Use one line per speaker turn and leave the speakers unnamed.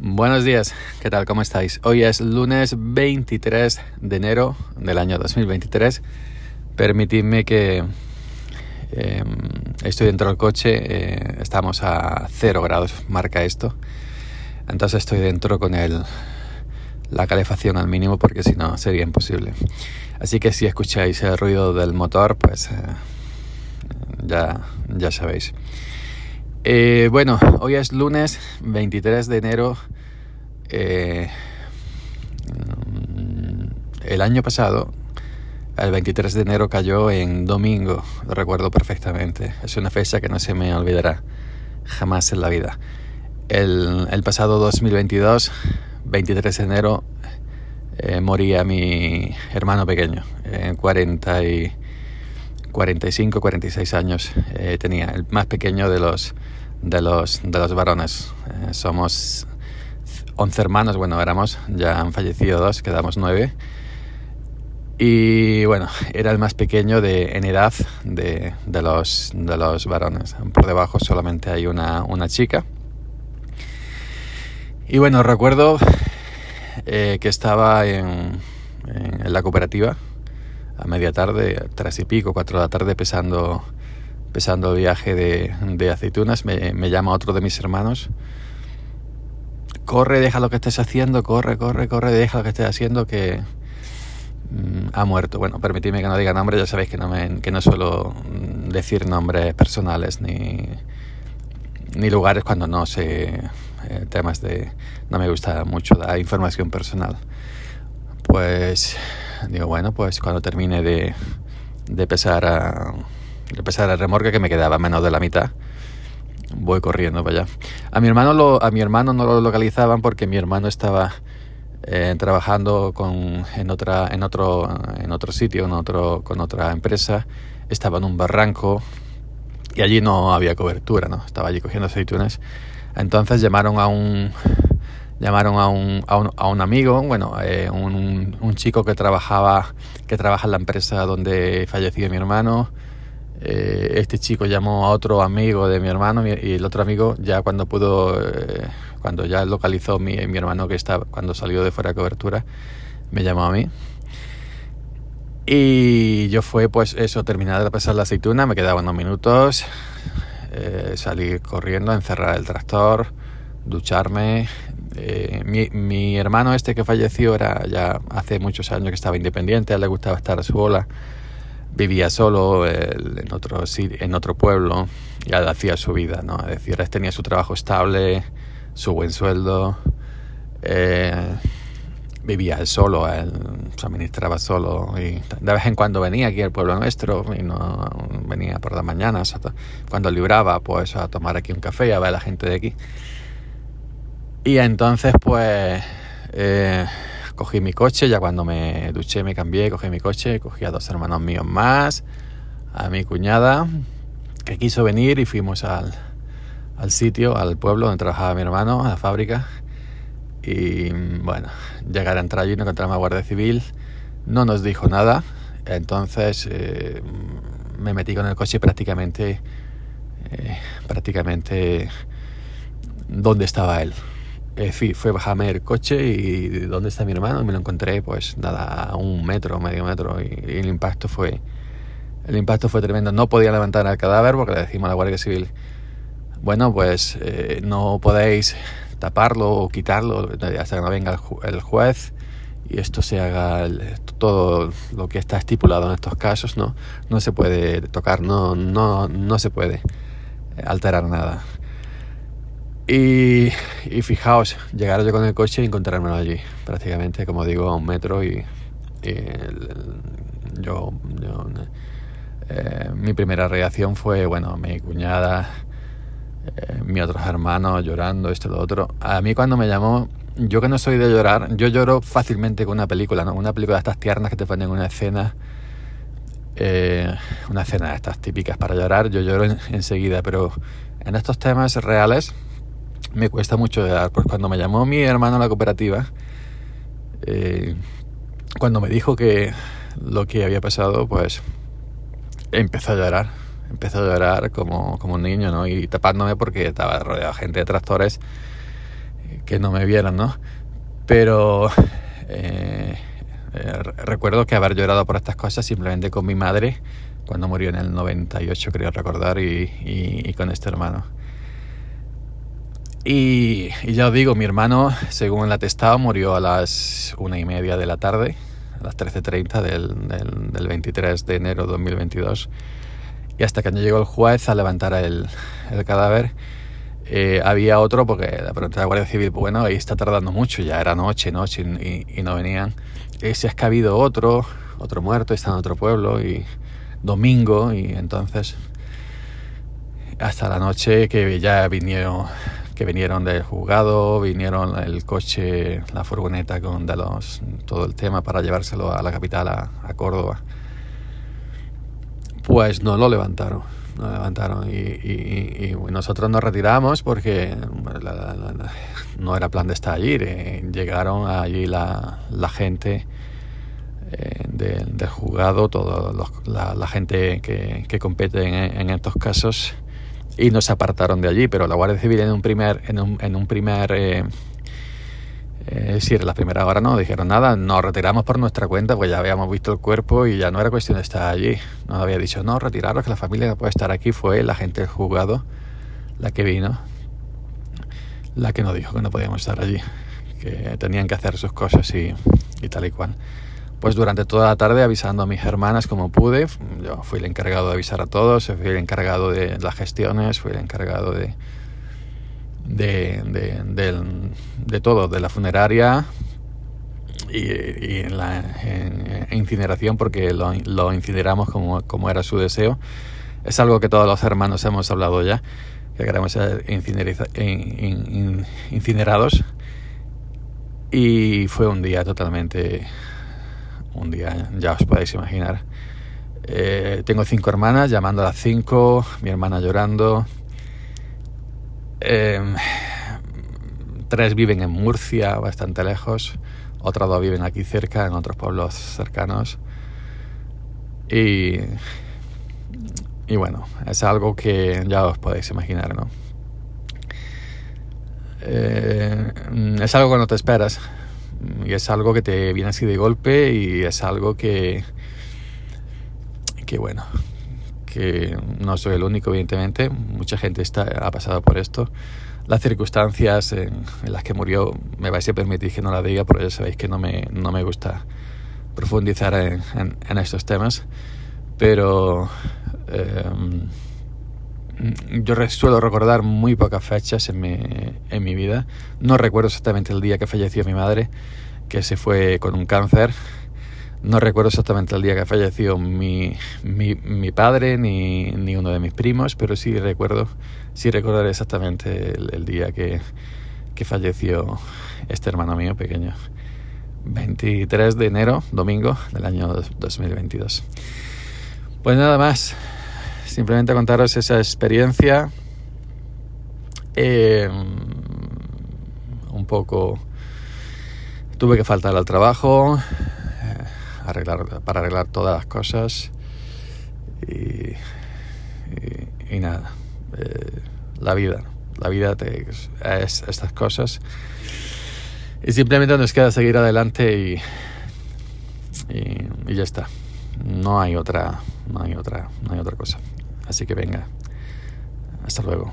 Buenos días, ¿qué tal? ¿Cómo estáis? Hoy es lunes 23 de enero del año 2023. Permitidme que eh, estoy dentro del coche, eh, estamos a 0 grados, marca esto. Entonces estoy dentro con el, la calefacción al mínimo porque si no sería imposible. Así que si escucháis el ruido del motor, pues eh, ya, ya sabéis. Eh, bueno, hoy es lunes 23 de enero. Eh, el año pasado, el 23 de enero cayó en domingo, lo recuerdo perfectamente. Es una fecha que no se me olvidará jamás en la vida. El, el pasado 2022, 23 de enero, eh, moría mi hermano pequeño, en 40 y 45, 46 años eh, tenía, el más pequeño de los de los, de los varones. Eh, somos 11 hermanos, bueno, éramos, ya han fallecido dos, quedamos nueve. Y bueno, era el más pequeño de, en edad de, de, los, de los varones. Por debajo solamente hay una, una chica. Y bueno, recuerdo eh, que estaba en, en, la cooperativa a media tarde, tres y pico, cuatro de la tarde, pesando empezando el viaje de, de aceitunas, me, llama otro de mis hermanos. Corre, deja lo que estés haciendo, corre, corre, corre, deja lo que estés haciendo que mm, ha muerto. Bueno, permitidme que no diga nombre, ya sabéis que no, me, que no suelo decir nombres personales ni, ni lugares cuando no sé eh, temas de... No me gusta mucho la información personal. Pues digo, bueno, pues cuando termine de, de pesar a a pesar del remorque que me quedaba menos de la mitad, voy corriendo para allá. A mi hermano, lo, a mi hermano no lo localizaban porque mi hermano estaba eh, trabajando con, en, otra, en, otro, en otro sitio, en otro, con otra empresa. Estaba en un barranco y allí no había cobertura, ¿no? Estaba allí cogiendo aceitunas. Entonces llamaron a un llamaron a un, a un, a un amigo, bueno, eh, un, un, chico que trabajaba que trabaja en la empresa donde falleció mi hermano eh, este chico llamó a otro amigo de mi hermano y el otro amigo ya cuando pudo, eh, cuando ya localizó mi, mi hermano que está, cuando salió de fuera de cobertura, me llamó a mí. Y yo fue pues eso, terminar de pasar la aceituna, me quedaban unos minutos, eh, salí corriendo, encerrar el tractor, ducharme. Eh, mi, mi, hermano este que falleció era ya hace muchos años que estaba independiente, a él le gustaba estar a su bola vivía solo él, en, otro, en otro pueblo y hacía su vida, ¿no? Es decir, él tenía su trabajo estable, su buen sueldo, eh, vivía él solo, él se administraba solo y de vez en cuando venía aquí al pueblo nuestro y no venía por las mañanas, cuando libraba pues a tomar aquí un café a ver a la gente de aquí. Y entonces pues... Eh, cogí mi coche, ya cuando me duché me cambié, cogí mi coche, cogí a dos hermanos míos más, a mi cuñada, que quiso venir y fuimos al, al sitio, al pueblo donde trabajaba mi hermano, a la fábrica. Y bueno, llegar a entrar allí, no encontramos a Guardia Civil, no nos dijo nada, entonces eh, me metí con el coche prácticamente, eh, prácticamente donde estaba él eh, fui, fue bajarme el coche y ¿dónde está mi hermano? Y me lo encontré pues nada, a un metro, medio metro y, el impacto fue el impacto fue tremendo. No podía levantar el cadáver porque le decimos a la Guardia Civil, bueno pues eh, no podéis taparlo o quitarlo hasta que no venga el, ju el juez y esto se haga todo lo que está estipulado en estos casos, ¿no? No se puede tocar, no, no, no se puede alterar nada. Y, fijaos, llegar yo con el coche y encontrármelo allí, prácticamente, como digo, a un metro. Y, yo, yo eh, mi primera reacción fue, bueno, mi cuñada, eh, mis otros hermanos llorando, esto, lo otro. A mí cuando me llamó, yo que no soy de llorar, yo lloro fácilmente con una película, ¿no? Una película de estas tiernas que te ponen una escena. Eh, una escena de estas típicas para llorar, yo lloro en, enseguida, pero en estos temas reales me cuesta mucho llorar. Pues cuando me llamó mi hermano a la cooperativa, eh, cuando me dijo que lo que había pasado, pues empezó a llorar. Empezó a llorar como, como un niño, ¿no? Y tapándome porque estaba rodeado de gente de tractores que no me vieran, ¿no? Pero eh, eh, recuerdo que haber llorado por estas cosas simplemente con mi madre cuando murió en el 98, creo recordar, y, con este hermano. Y, ya os digo, mi hermano, según el atestado, murió a las una y media de la tarde, a las 13.30 del, del, del 23 de enero de 2022. Y hasta que no llegó el juez a levantar el, cadáver, eh, había otro porque de pronto la Guardia Civil, pues bueno, ahí está tardando mucho, ya era noche, noche y, no venían. Y si es que ha habido otro, otro muerto, está en otro pueblo y domingo y entonces hasta la noche que ya vinieron que vinieron del juzgado, vinieron el coche, la furgoneta con de todo el tema para llevárselo a la capital, a, Córdoba. Pues no lo levantaron nos levantaron y, nosotros nos retiramos porque no era plan de estar allí. Eh, llegaron allí la, gente eh, del juzgado, toda la, gente que, compete en, estos casos y nos apartaron de allí. Pero la Guardia Civil en un primer, en un, en un primer eh, eh, si era la primera hora no dijeron nada, nos retiramos por nuestra cuenta, pues ya habíamos visto el cuerpo y ya no era cuestión de estar allí. Nos había dicho, no, retiraros, que la familia puede estar aquí. Fue la gente del juzgado la que vino, la que nos dijo que no podíamos estar allí, que tenían que hacer sus cosas y, y tal y cual. Pues durante toda la tarde avisando a mis hermanas como pude, yo fui el encargado de avisar a todos, fui el encargado de las gestiones, fui el encargado de, de, de, todo, de la funeraria y, en la incineración, porque lo, incineramos como, como, era su deseo. Es algo que todos los hermanos hemos hablado ya, que queremos ser incinerados. Y fue un día totalmente, un día, ya os podéis imaginar. Eh, tengo cinco hermanas, llamando a las cinco, mi hermana llorando, Em, tres viven en Murcia, bastante lejos. Otros dos viven aquí cerca, en otros pueblos cercanos. Y, y bueno, es algo que ya os podéis imaginar, ¿no? Eh, es algo que no te esperas. Y es algo que te viene así de golpe y es algo que, que bueno, que no soy el único, evidentemente, mucha gente está, ha pasado por esto. Las circunstancias en, las que murió, me vais a permitir que no la diga, porque ya sabéis que no me, no me gusta profundizar en, en, estos temas, pero em, yo suelo recordar muy pocas fechas en mi, en mi vida. No recuerdo exactamente el día que falleció mi madre, que se fue con un cáncer no recuerdo exactamente el día que falleció mi, mi, padre ni, ni, uno de mis primos, pero sí recuerdo, sí recordaré exactamente el, día que, que, falleció este hermano mío pequeño. 23 de enero, domingo del año 2022. Pues nada más, simplemente contaros esa experiencia. Em, un poco tuve que faltar al trabajo arreglar, para arreglar todas las cosas y, y, nada, eh, la vida, la vida te, es estas cosas y simplemente nos queda seguir adelante y, y, y, ya está. No hay otra, no hay otra, no hay otra cosa. Así que venga, hasta luego.